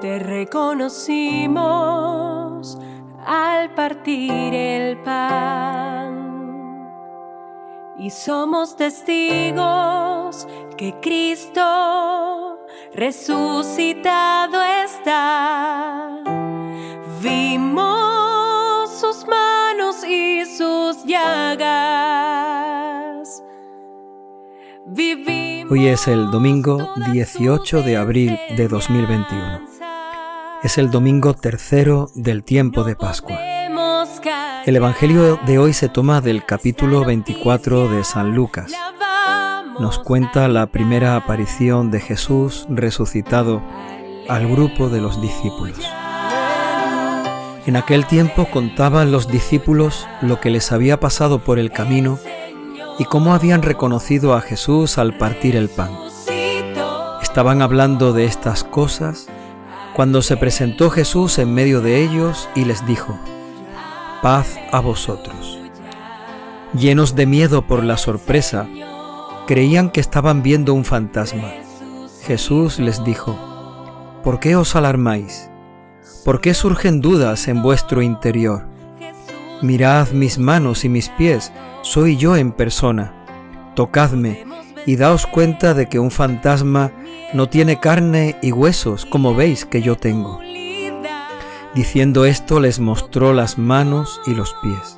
te reconocimos al partir el pan. Y somos testigos que Cristo resucitado está. Vimos sus manos y sus llagas. Hoy es el domingo 18 de abril de 2021. Es el domingo tercero del tiempo de Pascua. El Evangelio de hoy se toma del capítulo 24 de San Lucas. Nos cuenta la primera aparición de Jesús resucitado al grupo de los discípulos. En aquel tiempo contaban los discípulos lo que les había pasado por el camino y cómo habían reconocido a Jesús al partir el pan. Estaban hablando de estas cosas cuando se presentó Jesús en medio de ellos y les dijo, paz a vosotros. Llenos de miedo por la sorpresa, creían que estaban viendo un fantasma. Jesús les dijo, ¿por qué os alarmáis? ¿Por qué surgen dudas en vuestro interior? Mirad mis manos y mis pies, soy yo en persona. Tocadme y daos cuenta de que un fantasma no tiene carne y huesos como veis que yo tengo. Diciendo esto les mostró las manos y los pies.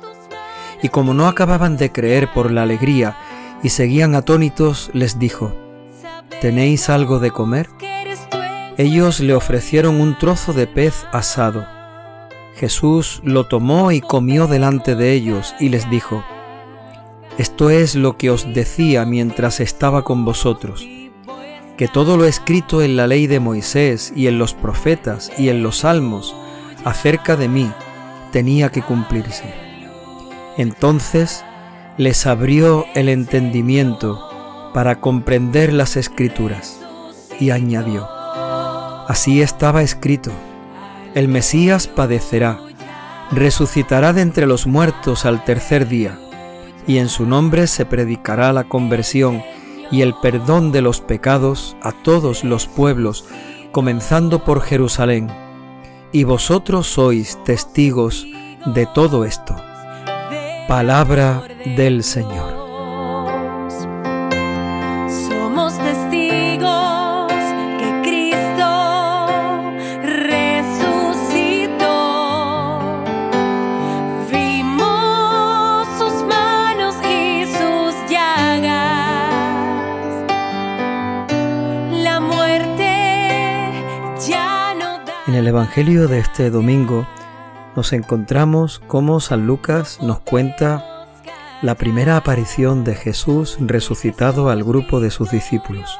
Y como no acababan de creer por la alegría y seguían atónitos, les dijo, ¿tenéis algo de comer? Ellos le ofrecieron un trozo de pez asado Jesús lo tomó y comió delante de ellos y les dijo, Esto es lo que os decía mientras estaba con vosotros, que todo lo escrito en la ley de Moisés y en los profetas y en los salmos acerca de mí tenía que cumplirse. Entonces les abrió el entendimiento para comprender las escrituras y añadió, Así estaba escrito el Mesías padecerá, resucitará de entre los muertos al tercer día, y en su nombre se predicará la conversión y el perdón de los pecados a todos los pueblos, comenzando por Jerusalén. Y vosotros sois testigos de todo esto. Palabra del Señor. Evangelio de este domingo nos encontramos cómo San Lucas nos cuenta la primera aparición de Jesús resucitado al grupo de sus discípulos.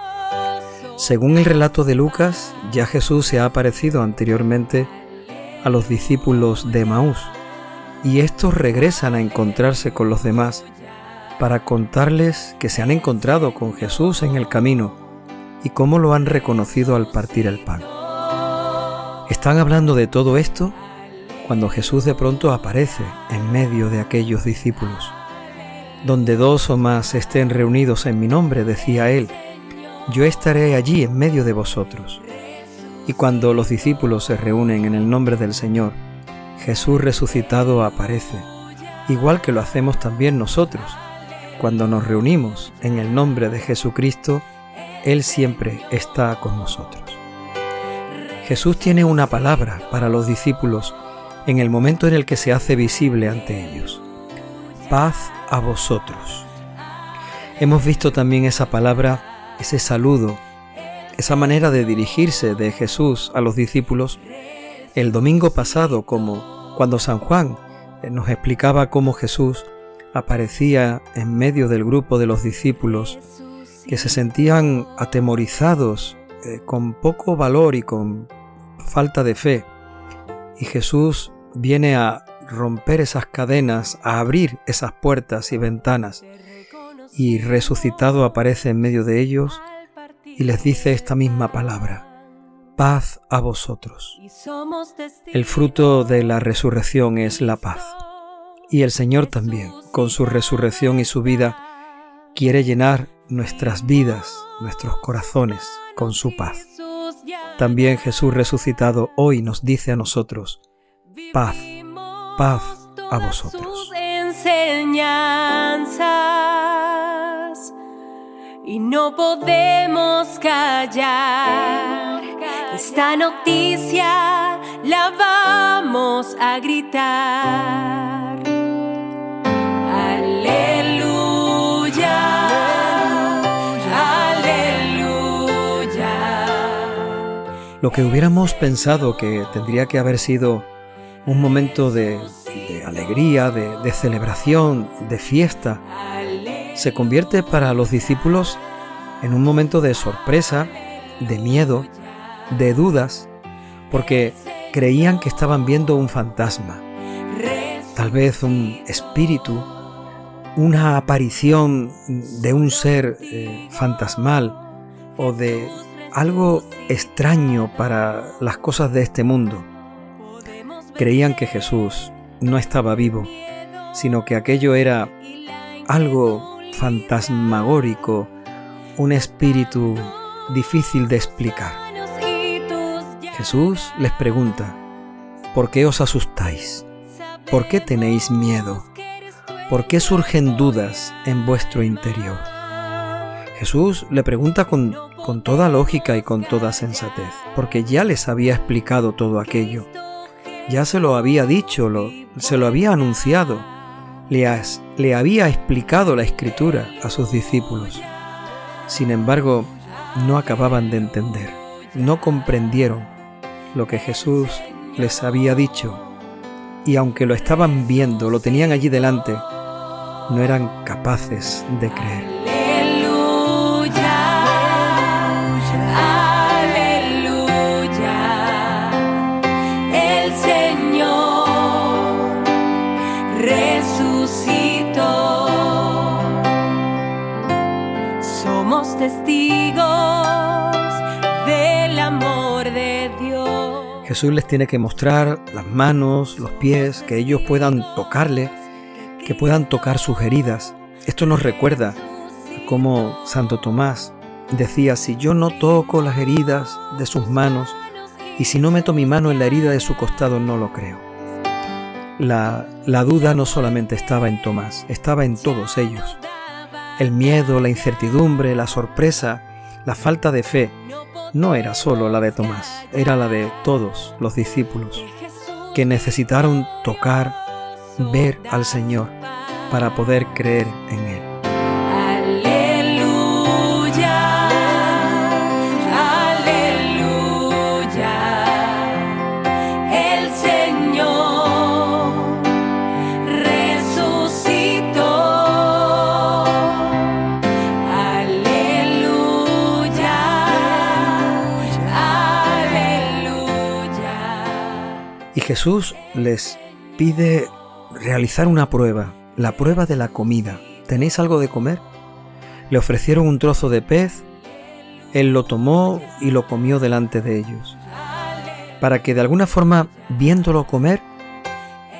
Según el relato de Lucas, ya Jesús se ha aparecido anteriormente a los discípulos de Maús, y estos regresan a encontrarse con los demás para contarles que se han encontrado con Jesús en el camino y cómo lo han reconocido al partir el pan. Están hablando de todo esto cuando Jesús de pronto aparece en medio de aquellos discípulos. Donde dos o más estén reunidos en mi nombre, decía él, yo estaré allí en medio de vosotros. Y cuando los discípulos se reúnen en el nombre del Señor, Jesús resucitado aparece, igual que lo hacemos también nosotros. Cuando nos reunimos en el nombre de Jesucristo, Él siempre está con nosotros. Jesús tiene una palabra para los discípulos en el momento en el que se hace visible ante ellos. Paz a vosotros. Hemos visto también esa palabra, ese saludo, esa manera de dirigirse de Jesús a los discípulos el domingo pasado, como cuando San Juan eh, nos explicaba cómo Jesús aparecía en medio del grupo de los discípulos que se sentían atemorizados, eh, con poco valor y con falta de fe. Y Jesús viene a romper esas cadenas, a abrir esas puertas y ventanas. Y resucitado aparece en medio de ellos y les dice esta misma palabra. Paz a vosotros. El fruto de la resurrección es la paz. Y el Señor también, con su resurrección y su vida, quiere llenar nuestras vidas, nuestros corazones, con su paz. También Jesús resucitado hoy nos dice a nosotros, paz, paz a vosotros. enseñanzas y no podemos callar. Esta noticia la vamos a gritar. Lo que hubiéramos pensado que tendría que haber sido un momento de, alegría, de, celebración, de fiesta, se convierte para los discípulos en un momento de sorpresa, de miedo, de dudas, porque creían que estaban viendo un fantasma, tal vez un espíritu, una aparición de un ser eh, fantasmal o de algo extraño para las cosas de este mundo. Creían que Jesús no estaba vivo, sino que aquello era algo fantasmagórico, un espíritu difícil de explicar. Jesús les pregunta, ¿por qué os asustáis? ¿Por qué tenéis miedo? ¿Por qué surgen dudas en vuestro interior? Jesús le pregunta con, toda lógica y con toda sensatez, porque ya les había explicado todo aquello. Ya se lo había dicho, lo, se lo había anunciado, le, le había explicado la escritura a sus discípulos. Sin embargo, no acababan de entender, no comprendieron lo que Jesús les había dicho, y aunque lo estaban viendo, lo tenían allí delante, no eran capaces de creer. Testigos del amor de Dios. Jesús les tiene que mostrar las manos, los pies, que ellos puedan tocarle, que puedan tocar sus heridas. Esto nos recuerda como Santo Tomás decía, si yo no toco las heridas de sus manos y si no meto mi mano en la herida de su costado, no lo creo. La, la duda no solamente estaba en Tomás, estaba en todos ellos. El miedo, la incertidumbre, la sorpresa, la falta de fe, no era solo la de Tomás, era la de todos los discípulos, que necesitaron tocar, ver al Señor para poder creer en Él. Y Jesús les pide realizar una prueba, la prueba de la comida. ¿Tenéis algo de comer? Le ofrecieron un trozo de pez, él lo tomó y lo comió delante de ellos, para que de alguna forma, viéndolo comer,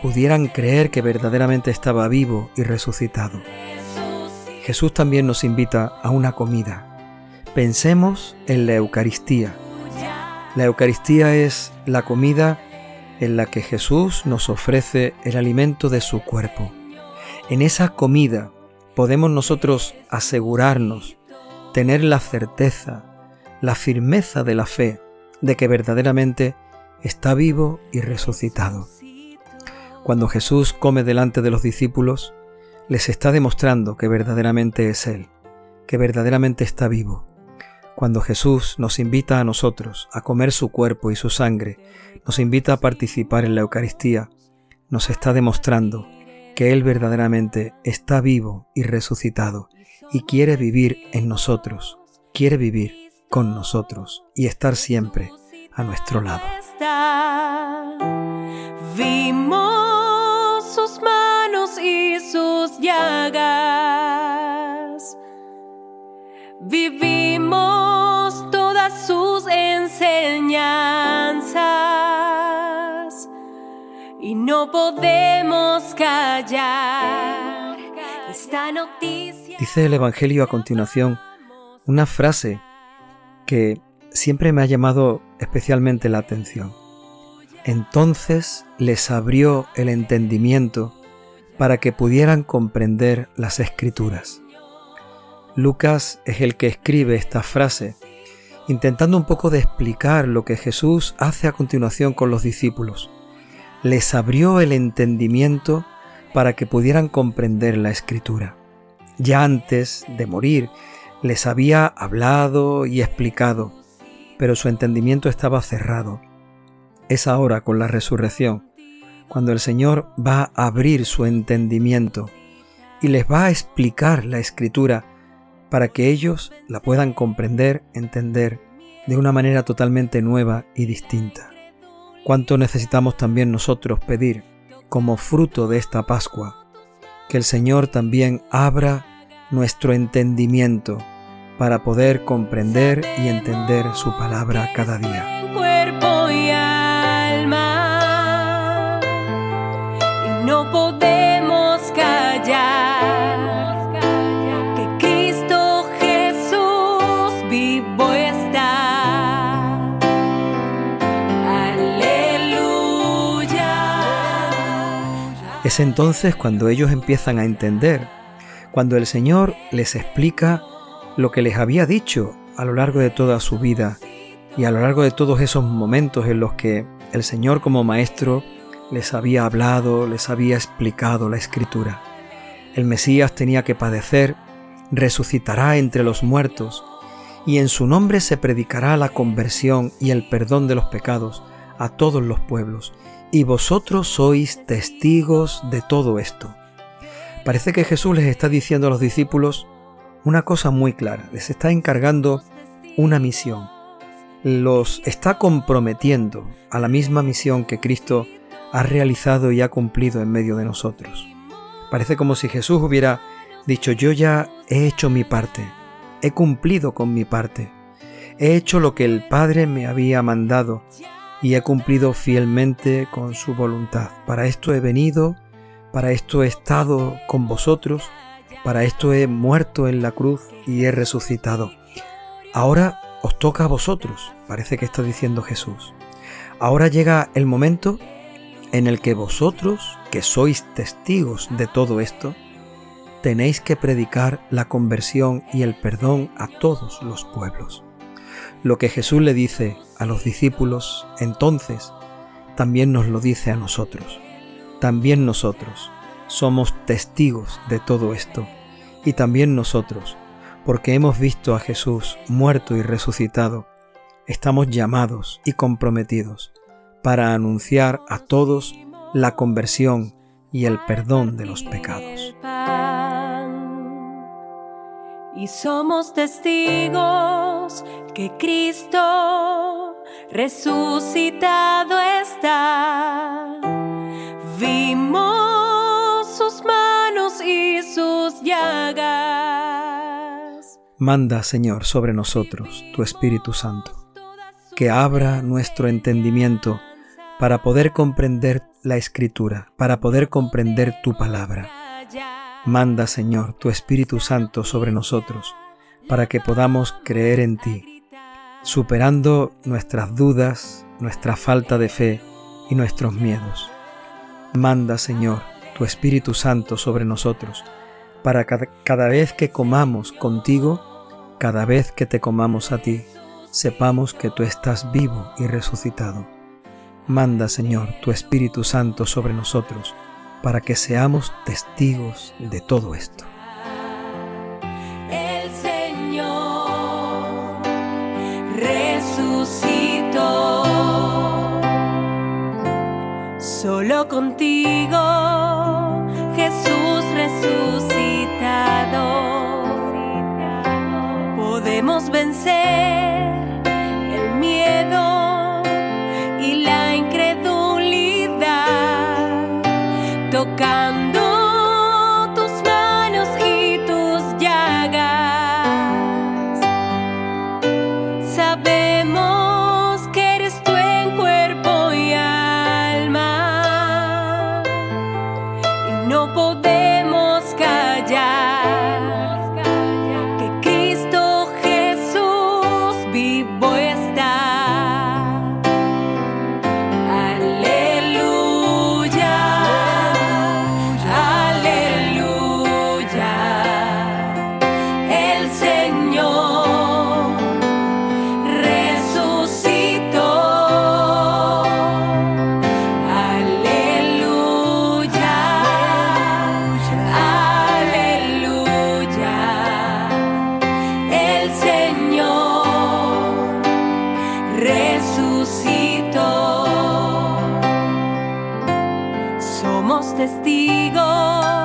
pudieran creer que verdaderamente estaba vivo y resucitado. Jesús también nos invita a una comida. Pensemos en la Eucaristía. La Eucaristía es la comida en la que Jesús nos ofrece el alimento de su cuerpo. En esa comida podemos nosotros asegurarnos, tener la certeza, la firmeza de la fe de que verdaderamente está vivo y resucitado. Cuando Jesús come delante de los discípulos, les está demostrando que verdaderamente es Él, que verdaderamente está vivo. Cuando Jesús nos invita a nosotros a comer su cuerpo y su sangre, nos invita a participar en la Eucaristía, nos está demostrando que Él verdaderamente está vivo y resucitado y quiere vivir en nosotros, quiere vivir con nosotros y estar siempre a nuestro lado. Vimos sus manos y sus llagas. Vivimos Dice el Evangelio a continuación una frase que siempre me ha llamado especialmente la atención. Entonces les abrió el entendimiento para que pudieran comprender las escrituras. Lucas es el que escribe esta frase, intentando un poco de explicar lo que Jesús hace a continuación con los discípulos. Les abrió el entendimiento para que pudieran comprender la escritura. Ya antes de morir les había hablado y explicado, pero su entendimiento estaba cerrado. Es ahora con la resurrección cuando el Señor va a abrir su entendimiento y les va a explicar la escritura para que ellos la puedan comprender, entender de una manera totalmente nueva y distinta. Cuánto necesitamos también nosotros pedir como fruto de esta Pascua, que el Señor también abra nuestro entendimiento para poder comprender y entender su palabra cada día. Es entonces cuando ellos empiezan a entender, cuando el Señor les explica lo que les había dicho a lo largo de toda su vida y a lo largo de todos esos momentos en los que el Señor como Maestro les había hablado, les había explicado la escritura. El Mesías tenía que padecer, resucitará entre los muertos, y en su nombre se predicará la conversión y el perdón de los pecados a todos los pueblos, y vosotros sois testigos de todo esto. Parece que Jesús les está diciendo a los discípulos una cosa muy clara, les está encargando una misión, los está comprometiendo a la misma misión que Cristo ha realizado y ha cumplido en medio de nosotros. Parece como si Jesús hubiera dicho, yo ya he hecho mi parte, he cumplido con mi parte, he hecho lo que el Padre me había mandado y he cumplido fielmente con su voluntad. Para esto he venido, para esto he estado con vosotros, para esto he muerto en la cruz y he resucitado. Ahora os toca a vosotros, parece que está diciendo Jesús. Ahora llega el momento en el que vosotros, que sois testigos de todo esto, tenéis que predicar la conversión y el perdón a todos los pueblos. Lo que Jesús le dice a los discípulos entonces, también nos lo dice a nosotros. También nosotros somos testigos de todo esto. Y también nosotros, porque hemos visto a Jesús muerto y resucitado, estamos llamados y comprometidos para anunciar a todos la conversión y el perdón de los pecados y somos testigos que Cristo resucitado está. Vimos sus manos y sus llagas. Manda, Señor, sobre nosotros tu Espíritu Santo, que abra nuestro entendimiento para poder comprender la Escritura, para poder comprender tu palabra Manda, Señor, tu Espíritu Santo sobre nosotros, para que podamos creer en ti, superando nuestras dudas, nuestra falta de fe y nuestros miedos. Manda, Señor, tu Espíritu Santo sobre nosotros, para que cada vez que comamos contigo, cada vez que te comamos a ti, sepamos que tú estás vivo y resucitado. Manda, Señor, tu Espíritu Santo sobre nosotros, para que seamos testigos de todo esto. El Señor resucitó. Solo contigo, Jesús resucitado, podemos vencer resucitó. Somos testigos.